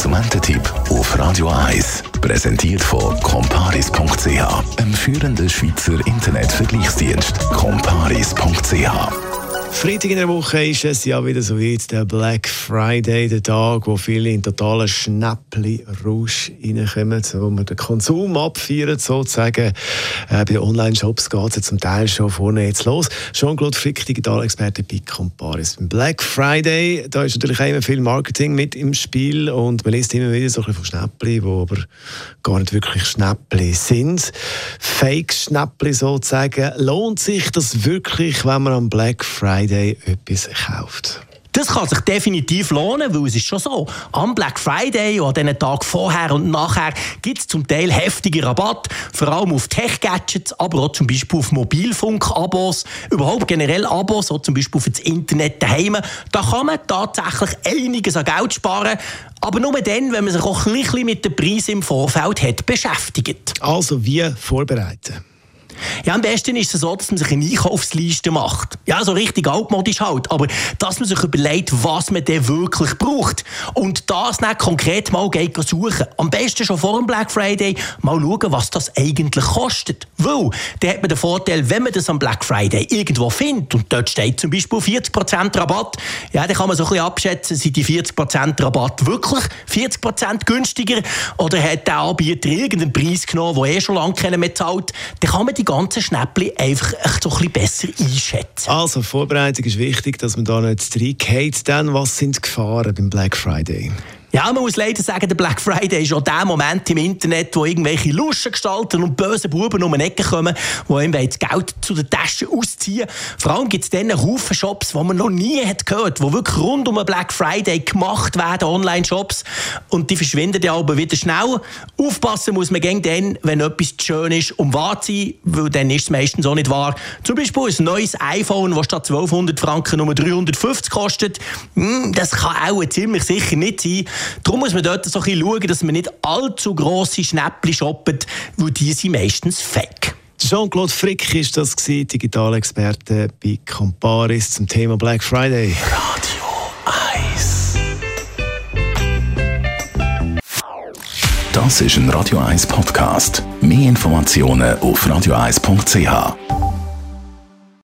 Konsumententipp auf Radio 1. Präsentiert von comparis.ch, einem führenden Schweizer Internetvergleichsdienst. comparis.ch Freitag in der Woche ist es ja wieder so wie der Black Friday, der Tag, wo viele in totalen Schnäppli-Rausch reinkommen, wo man den Konsum abfeiert, sozusagen. Äh, bei Online-Shops geht es ja zum Teil schon vorne jetzt los. Jean-Claude Frick, Digitalexperte bei Comparis. Black Friday, da ist natürlich auch immer viel Marketing mit im Spiel und man liest immer wieder so ein bisschen von Schnäppli, die aber gar nicht wirklich Schnäppli sind. Fake-Schnäppli sozusagen. Lohnt sich das wirklich, wenn man am Black Friday Friday etwas kauft. Das kann sich definitiv lohnen, weil es ist schon so. Am Black Friday und an den Tag vorher und nachher gibt es zum Teil heftige Rabatt, vor allem auf Tech-Gadgets, aber auch zum Beispiel auf Mobilfunk-Abos, überhaupt generell Abos, so zum Beispiel für das Internet daheim. Da kann man tatsächlich einiges an Geld sparen, aber nur dann, wenn man sich auch ein bisschen mit den Preisen im Vorfeld hat beschäftigt. Also wie vorbereiten? Ja, am besten ist es so, dass man sich eine Einkaufsliste macht. Ja, so richtig altmodisch halt. Aber dass man sich überlegt, was man denn wirklich braucht. Und das dann konkret mal geht suchen. Am besten schon vor dem Black Friday mal schauen, was das eigentlich kostet. Weil, dann hat man den Vorteil, wenn man das am Black Friday irgendwo findet und dort steht zum Beispiel 40% Rabatt, ja, dann kann man so ein bisschen abschätzen, sind die 40% Rabatt wirklich 40% günstiger oder hat der Anbieter irgendeinen Preis genommen, den eh schon lange keiner mehr zahlt, dann kann man die ganzen Schnäppchen einfach so ein bisschen besser einschätzen. Also, Vorbereitung ist wichtig, dass man da nicht reingeht. Dann, was sind die Gefahren beim Black Friday? Ja, man muss leider sagen, der Black Friday ist auch der Moment im Internet, wo irgendwelche Luschengestalten und böse Buben um die Ecke kommen, die ihm das Geld zu den Taschen ausziehen. Vor allem gibt es dann Haufen Shops, die man noch nie hat gehört, die wirklich rund um den Black Friday gemacht werden, Online-Shops. Und die verschwinden ja aber wieder schnell. Aufpassen muss man gegen dann, wenn etwas schön ist, um wahr zu sein, weil dann ist es meistens auch nicht wahr. Zum Beispiel ein neues iPhone, das statt 1200 Franken nur 350 kostet. Hm, das kann auch ziemlich sicher nicht sein. Darum muss man dort so ein bisschen schauen, dass man nicht allzu grosse Schnäppchen shoppt, weil die sind meistens fake. Jean-Claude Frick ist das Digitalexperte bei Comparis zum Thema Black Friday. Radio 1 Das ist ein Radio 1 Podcast. Mehr Informationen auf radio1.ch.